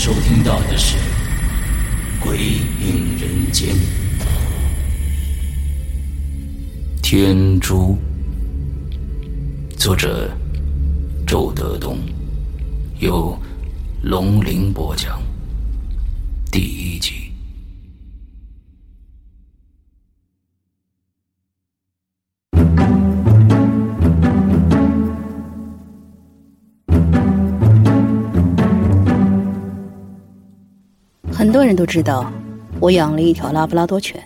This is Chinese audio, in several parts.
收听到的是《鬼影人间》，天珠。作者：周德东，由龙鳞播讲。第一很多人都知道，我养了一条拉布拉多犬，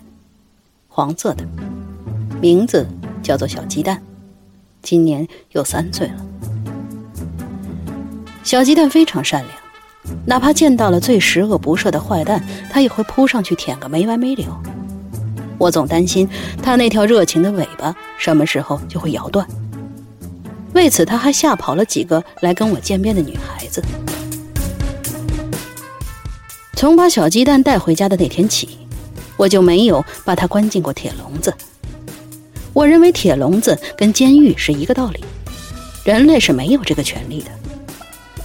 黄色的，名字叫做小鸡蛋。今年有三岁了。小鸡蛋非常善良，哪怕见到了最十恶不赦的坏蛋，它也会扑上去舔个没完没了。我总担心它那条热情的尾巴什么时候就会咬断。为此，他还吓跑了几个来跟我见面的女孩子。从把小鸡蛋带回家的那天起，我就没有把它关进过铁笼子。我认为铁笼子跟监狱是一个道理，人类是没有这个权利的，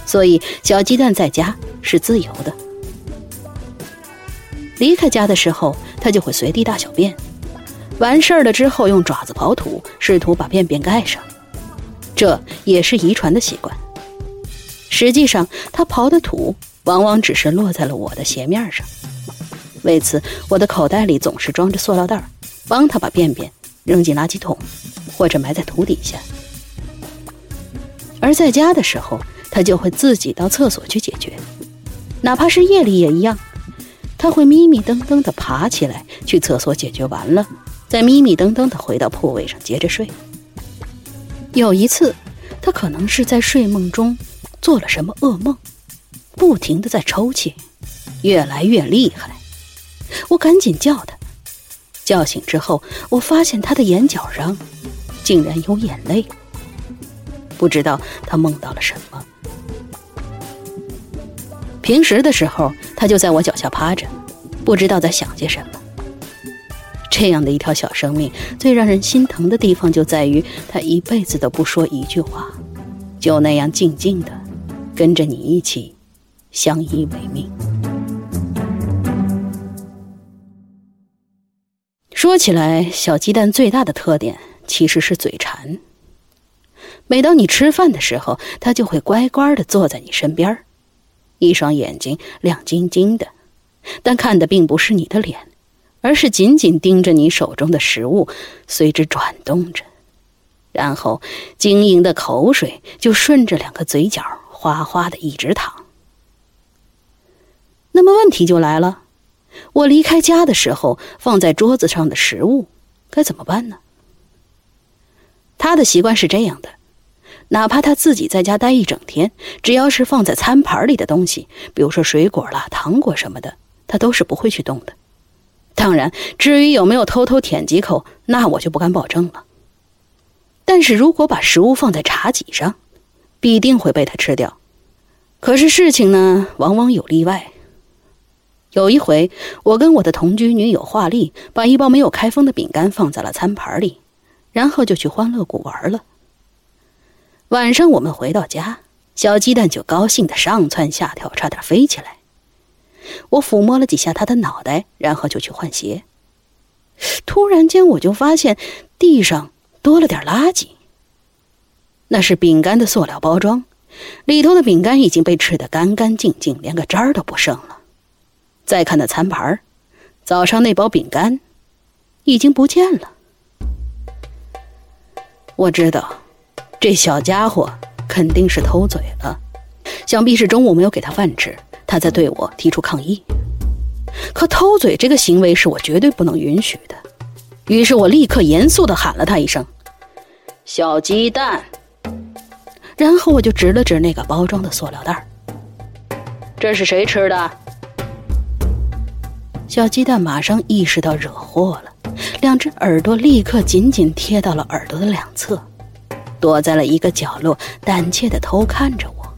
所以小鸡蛋在家是自由的。离开家的时候，它就会随地大小便，完事儿了之后用爪子刨土，试图把便便盖上，这也是遗传的习惯。实际上，它刨的土往往只是落在了我的鞋面上，为此我的口袋里总是装着塑料袋，帮他把便便。扔进垃圾桶，或者埋在土底下。而在家的时候，他就会自己到厕所去解决，哪怕是夜里也一样。他会迷迷瞪瞪地爬起来去厕所解决完了，再迷迷瞪瞪地回到铺位上接着睡。有一次，他可能是在睡梦中做了什么噩梦，不停的在抽泣，越来越厉害。我赶紧叫他。叫醒之后，我发现他的眼角上竟然有眼泪。不知道他梦到了什么。平时的时候，他就在我脚下趴着，不知道在想些什么。这样的一条小生命，最让人心疼的地方就在于他一辈子都不说一句话，就那样静静的跟着你一起相依为命。说起来，小鸡蛋最大的特点其实是嘴馋。每当你吃饭的时候，它就会乖乖的坐在你身边一双眼睛亮晶晶的，但看的并不是你的脸，而是紧紧盯着你手中的食物，随之转动着，然后晶莹的口水就顺着两个嘴角哗哗的一直淌。那么问题就来了。我离开家的时候，放在桌子上的食物该怎么办呢？他的习惯是这样的：哪怕他自己在家待一整天，只要是放在餐盘里的东西，比如说水果啦、糖果什么的，他都是不会去动的。当然，至于有没有偷偷舔几口，那我就不敢保证了。但是如果把食物放在茶几上，必定会被他吃掉。可是事情呢，往往有例外。有一回，我跟我的同居女友华丽把一包没有开封的饼干放在了餐盘里，然后就去欢乐谷玩了。晚上我们回到家，小鸡蛋就高兴的上蹿下跳，差点飞起来。我抚摸了几下他的脑袋，然后就去换鞋。突然间，我就发现地上多了点垃圾。那是饼干的塑料包装，里头的饼干已经被吃得干干净净，连个渣儿都不剩了。再看那餐盘早上那包饼干，已经不见了。我知道，这小家伙肯定是偷嘴了，想必是中午没有给他饭吃，他在对我提出抗议。可偷嘴这个行为是我绝对不能允许的，于是我立刻严肃地喊了他一声：“小鸡蛋。”然后我就指了指那个包装的塑料袋这是谁吃的？”小鸡蛋马上意识到惹祸了。两只耳朵立刻紧紧贴到了耳朵的两侧，躲在了一个角落，胆怯的偷看着我。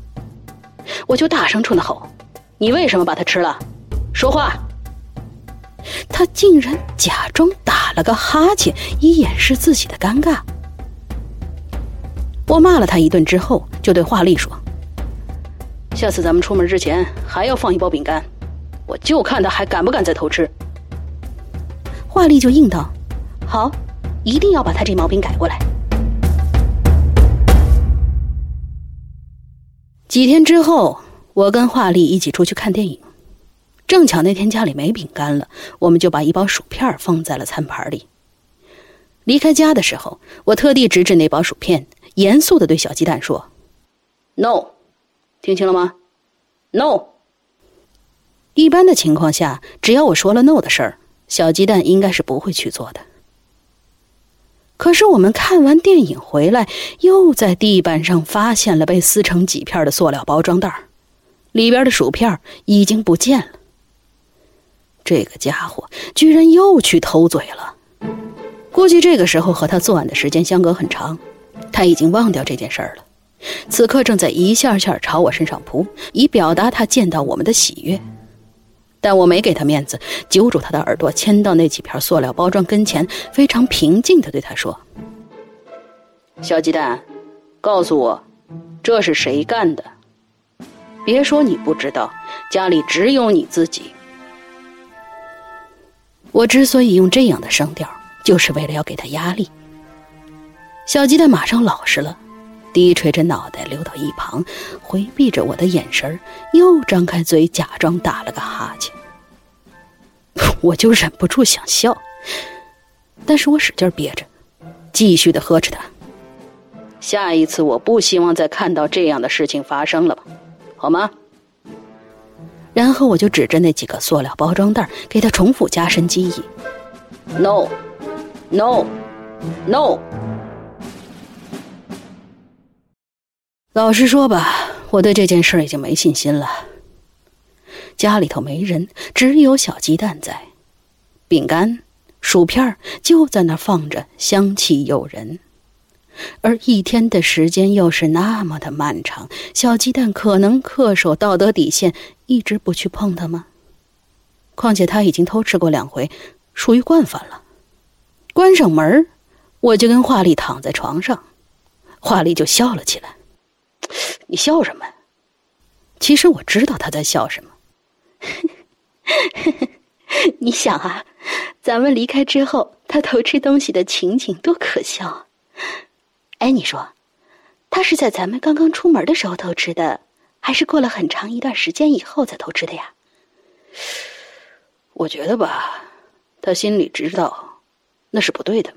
我就大声冲他吼：“你为什么把它吃了？说话！”他竟然假装打了个哈欠，以掩饰自己的尴尬。我骂了他一顿之后，就对华丽说：“下次咱们出门之前还要放一包饼干，我就看他还敢不敢再偷吃。”华丽就应道：“好，一定要把他这毛病改过来。”几天之后，我跟华丽一起出去看电影，正巧那天家里没饼干了，我们就把一包薯片放在了餐盘里。离开家的时候，我特地指指那包薯片，严肃的对小鸡蛋说：“No，听清了吗？No。”一般的情况下，只要我说了 “no” 的事儿。小鸡蛋应该是不会去做的。可是我们看完电影回来，又在地板上发现了被撕成几片的塑料包装袋，里边的薯片已经不见了。这个家伙居然又去偷嘴了。估计这个时候和他作案的时间相隔很长，他已经忘掉这件事儿了，此刻正在一下下朝我身上扑，以表达他见到我们的喜悦。但我没给他面子，揪住他的耳朵，牵到那几片塑料包装跟前，非常平静的对他说：“小鸡蛋，告诉我，这是谁干的？别说你不知道，家里只有你自己。”我之所以用这样的声调，就是为了要给他压力。小鸡蛋马上老实了，低垂着脑袋溜到一旁，回避着我的眼神又张开嘴，假装打了个哈欠。我就忍不住想笑，但是我使劲憋着，继续的呵斥他。下一次我不希望再看到这样的事情发生了吧，好吗？然后我就指着那几个塑料包装袋，给他重复加深记忆：No，No，No。老实说吧，我对这件事已经没信心了。家里头没人，只有小鸡蛋在，饼干、薯片就在那放着，香气诱人。而一天的时间又是那么的漫长，小鸡蛋可能恪守道德底线，一直不去碰它吗？况且他已经偷吃过两回，属于惯犯了。关上门我就跟华丽躺在床上，华丽就笑了起来。你笑什么？其实我知道他在笑什么。你想啊，咱们离开之后，他偷吃东西的情景多可笑啊！哎，你说，他是在咱们刚刚出门的时候偷吃的，还是过了很长一段时间以后才偷吃的呀？我觉得吧，他心里知道那是不对的，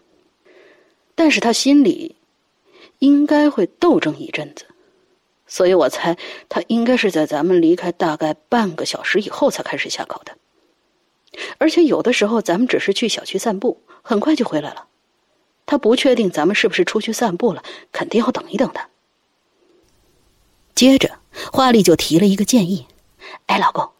但是他心里应该会斗争一阵子。所以我猜，他应该是在咱们离开大概半个小时以后才开始下口的。而且有的时候，咱们只是去小区散步，很快就回来了。他不确定咱们是不是出去散步了，肯定要等一等的。接着，华丽就提了一个建议：“哎，老公，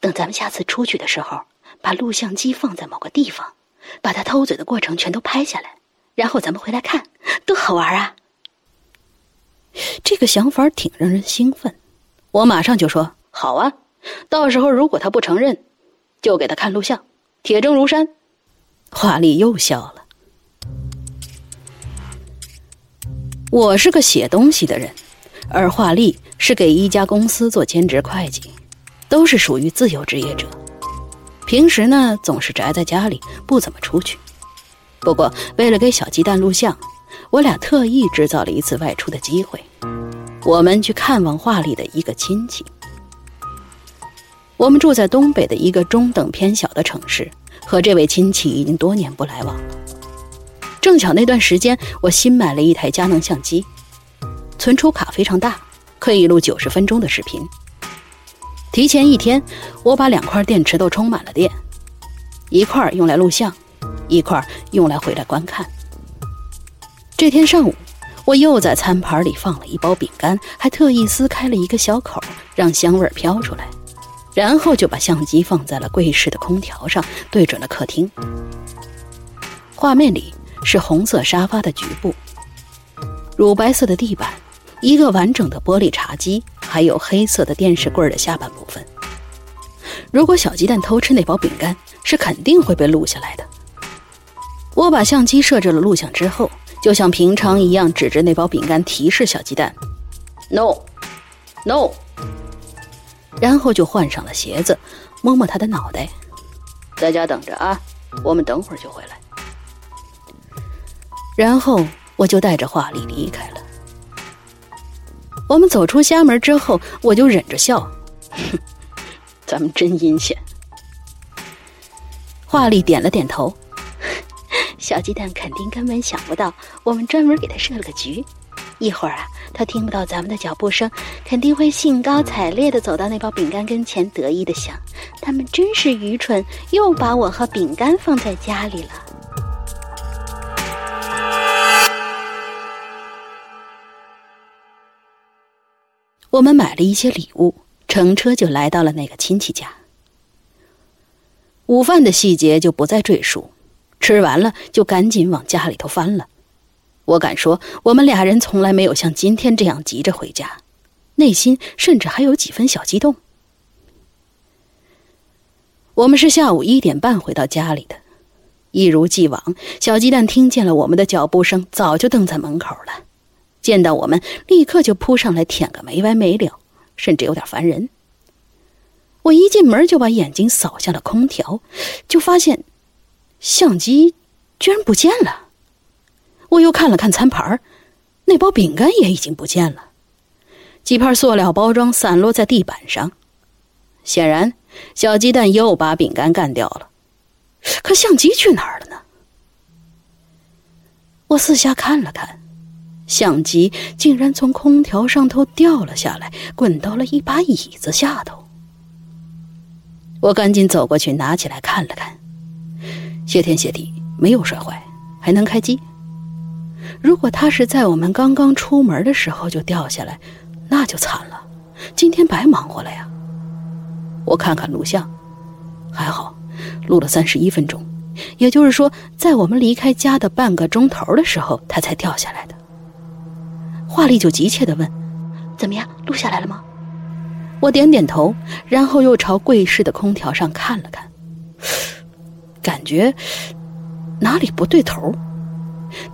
等咱们下次出去的时候，把录像机放在某个地方，把他偷嘴的过程全都拍下来，然后咱们回来看，多好玩啊！”这个想法挺让人兴奋，我马上就说好啊！到时候如果他不承认，就给他看录像，铁证如山。华丽又笑了。我是个写东西的人，而华丽是给一家公司做兼职会计，都是属于自由职业者。平时呢，总是宅在家里，不怎么出去。不过，为了给小鸡蛋录像。我俩特意制造了一次外出的机会，我们去看望画里的一个亲戚。我们住在东北的一个中等偏小的城市，和这位亲戚已经多年不来往了。正巧那段时间，我新买了一台佳能相机，存储卡非常大，可以录九十分钟的视频。提前一天，我把两块电池都充满了电，一块用来录像，一块用来回来观看。这天上午，我又在餐盘里放了一包饼干，还特意撕开了一个小口，让香味飘出来。然后就把相机放在了柜式的空调上，对准了客厅。画面里是红色沙发的局部，乳白色的地板，一个完整的玻璃茶几，还有黑色的电视柜的下半部分。如果小鸡蛋偷吃那包饼干，是肯定会被录下来的。我把相机设置了录像之后，就像平常一样，指着那包饼干提示小鸡蛋：“No，No。”然后就换上了鞋子，摸摸他的脑袋，在家等着啊，我们等会儿就回来。然后我就带着华丽离开了。我们走出家门之后，我就忍着笑，哼，咱们真阴险。华丽点了点头，小鸡蛋肯定根本想不到，我们专门给他设了个局。一会儿啊，他听不到咱们的脚步声，肯定会兴高采烈的走到那包饼干跟前，得意的想：他们真是愚蠢，又把我和饼干放在家里了。我们买了一些礼物，乘车就来到了那个亲戚家。午饭的细节就不再赘述，吃完了就赶紧往家里头翻了。我敢说，我们俩人从来没有像今天这样急着回家，内心甚至还有几分小激动。我们是下午一点半回到家里的，一如既往，小鸡蛋听见了我们的脚步声，早就等在门口了。见到我们，立刻就扑上来舔个没完没了，甚至有点烦人。我一进门就把眼睛扫向了空调，就发现相机居然不见了。我又看了看餐盘那包饼干也已经不见了，几片塑料包装散落在地板上。显然，小鸡蛋又把饼干干掉了。可相机去哪儿了呢？我四下看了看，相机竟然从空调上头掉了下来，滚到了一把椅子下头。我赶紧走过去拿起来看了看，谢天谢地，没有摔坏，还能开机。如果他是在我们刚刚出门的时候就掉下来，那就惨了，今天白忙活了呀。我看看录像，还好，录了三十一分钟，也就是说，在我们离开家的半个钟头的时候，他才掉下来的。华丽就急切地问：“怎么样，录下来了吗？”我点点头，然后又朝柜室的空调上看了看，感觉哪里不对头。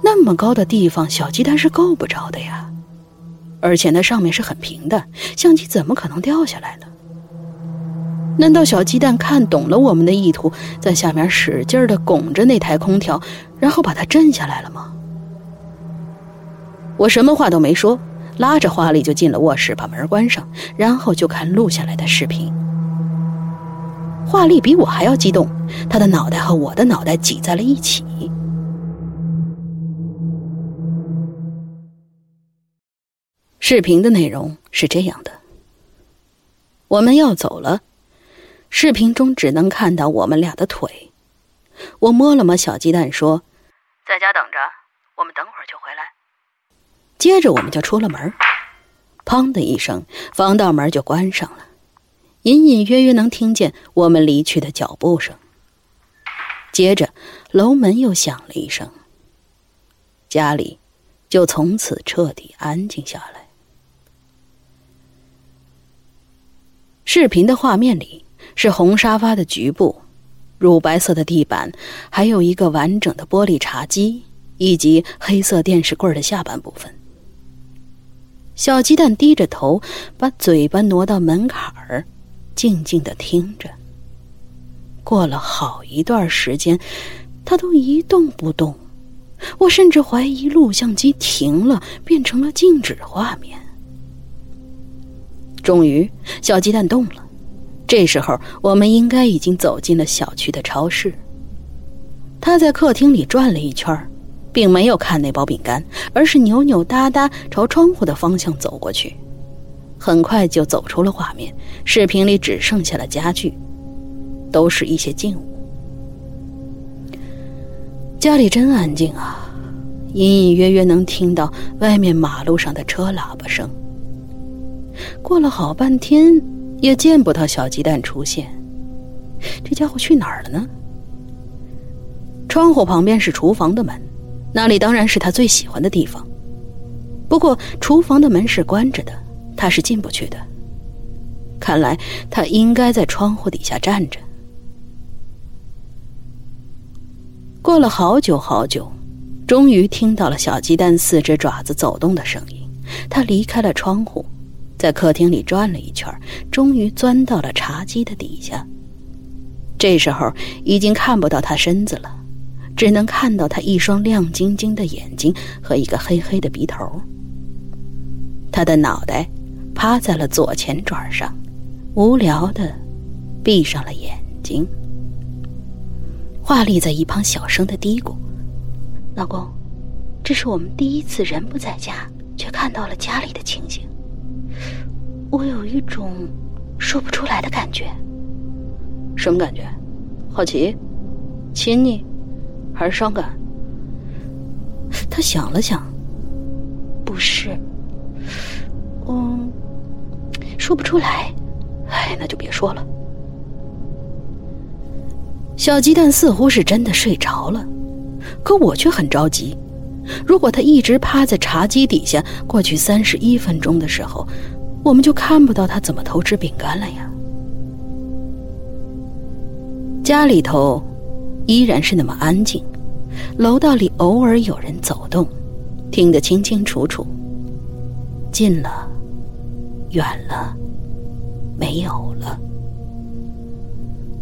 那么高的地方，小鸡蛋是够不着的呀。而且那上面是很平的，相机怎么可能掉下来呢？难道小鸡蛋看懂了我们的意图，在下面使劲的拱着那台空调，然后把它震下来了吗？我什么话都没说，拉着华丽就进了卧室，把门关上，然后就看录下来的视频。华丽比我还要激动，他的脑袋和我的脑袋挤在了一起。视频的内容是这样的：我们要走了，视频中只能看到我们俩的腿。我摸了摸小鸡蛋，说：“在家等着，我们等会儿就回来。”接着我们就出了门，砰的一声，防盗门就关上了，隐隐约约能听见我们离去的脚步声。接着楼门又响了一声，家里就从此彻底安静下来。视频的画面里是红沙发的局部，乳白色的地板，还有一个完整的玻璃茶几，以及黑色电视柜的下半部分。小鸡蛋低着头，把嘴巴挪到门槛儿，静静的听着。过了好一段时间，他都一动不动，我甚至怀疑录像机停了，变成了静止画面。终于，小鸡蛋动了。这时候，我们应该已经走进了小区的超市。他在客厅里转了一圈，并没有看那包饼干，而是扭扭哒哒朝窗户的方向走过去。很快就走出了画面，视频里只剩下了家具，都是一些静物。家里真安静啊，隐隐约约能听到外面马路上的车喇叭声。过了好半天，也见不到小鸡蛋出现，这家伙去哪儿了呢？窗户旁边是厨房的门，那里当然是他最喜欢的地方。不过厨房的门是关着的。他是进不去的。看来他应该在窗户底下站着。过了好久好久，终于听到了小鸡蛋四只爪子走动的声音。他离开了窗户，在客厅里转了一圈，终于钻到了茶几的底下。这时候已经看不到他身子了，只能看到他一双亮晶晶的眼睛和一个黑黑的鼻头。他的脑袋。趴在了左前爪上，无聊的闭上了眼睛。华丽在一旁小声的嘀咕：“老公，这是我们第一次人不在家，却看到了家里的情形。我有一种说不出来的感觉。什么感觉？好奇、亲昵，还是伤感？”他想了想：“不是，嗯。”说不出来，哎，那就别说了。小鸡蛋似乎是真的睡着了，可我却很着急。如果他一直趴在茶几底下，过去三十一分钟的时候，我们就看不到他怎么偷吃饼干了呀。家里头依然是那么安静，楼道里偶尔有人走动，听得清清楚楚。近了。远了，没有了。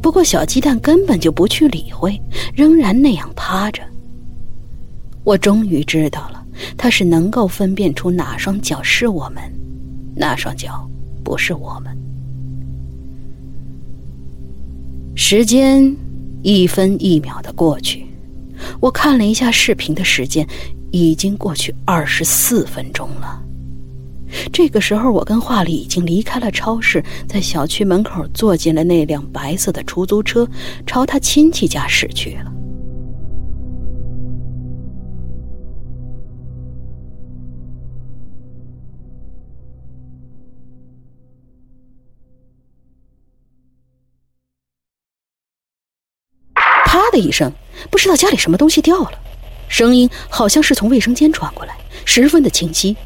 不过小鸡蛋根本就不去理会，仍然那样趴着。我终于知道了，它是能够分辨出哪双脚是我们，哪双脚不是我们。时间一分一秒的过去，我看了一下视频的时间，已经过去二十四分钟了。这个时候，我跟华里已经离开了超市，在小区门口坐进了那辆白色的出租车，朝他亲戚家驶去了。啪的一声，不知道家里什么东西掉了，声音好像是从卫生间传过来，十分的清晰。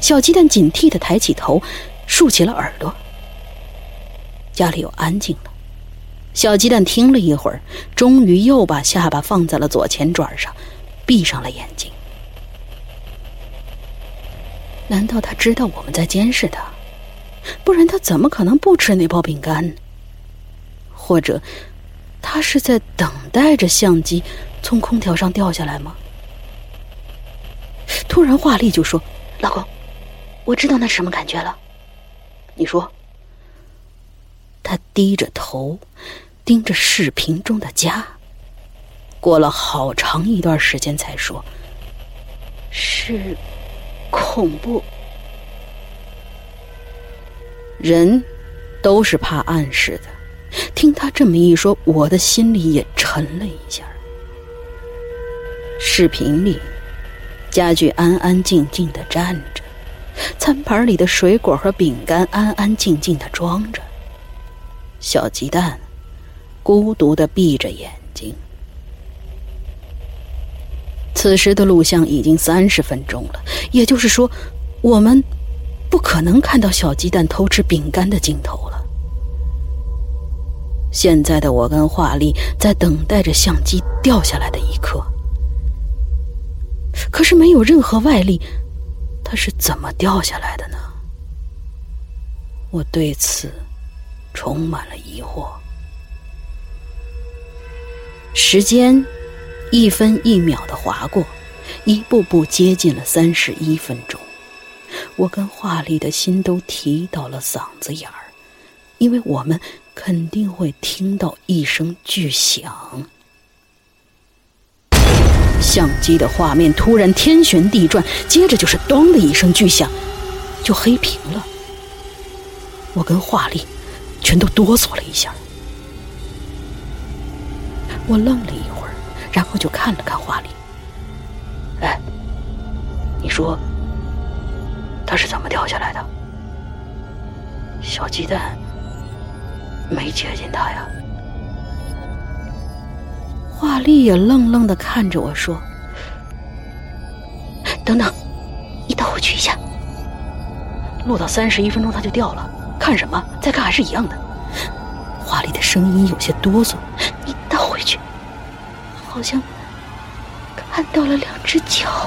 小鸡蛋警惕的抬起头，竖起了耳朵。家里又安静了。小鸡蛋听了一会儿，终于又把下巴放在了左前爪上，闭上了眼睛。难道他知道我们在监视他？不然他怎么可能不吃那包饼干？或者，他是在等待着相机从空调上掉下来吗？突然，华丽就说：“老公。”我知道那什么感觉了，你说。他低着头，盯着视频中的家。过了好长一段时间，才说：“是恐怖。”人都是怕暗示的。听他这么一说，我的心里也沉了一下。视频里，家具安安静静的站着。餐盘里的水果和饼干安安静静的装着。小鸡蛋孤独的闭着眼睛。此时的录像已经三十分钟了，也就是说，我们不可能看到小鸡蛋偷吃饼干的镜头了。现在的我跟华丽在等待着相机掉下来的一刻，可是没有任何外力。它是怎么掉下来的呢？我对此充满了疑惑。时间一分一秒的划过，一步步接近了三十一分钟。我跟华丽的心都提到了嗓子眼儿，因为我们肯定会听到一声巨响。相机的画面突然天旋地转，接着就是“咚”的一声巨响，就黑屏了。我跟华丽全都哆嗦了一下。我愣了一会儿，然后就看了看华丽。哎，你说他是怎么掉下来的？小鸡蛋没接近他呀？华丽也愣愣的看着我说：“等等，你倒回去一下。录到三十一分钟它就掉了，看什么？再看还是一样的。”华丽的声音有些哆嗦：“你倒回去，好像看到了两只脚。”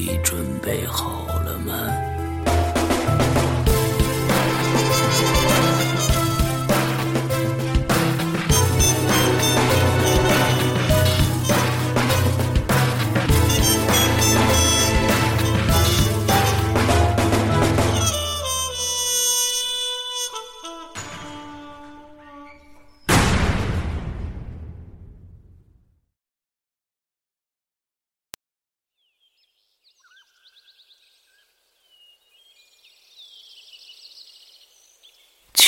你准备好了吗？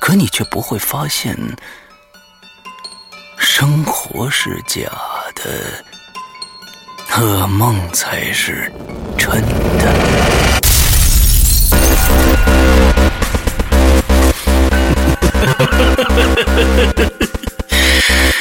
可你却不会发现，生活是假的，噩梦才是真的。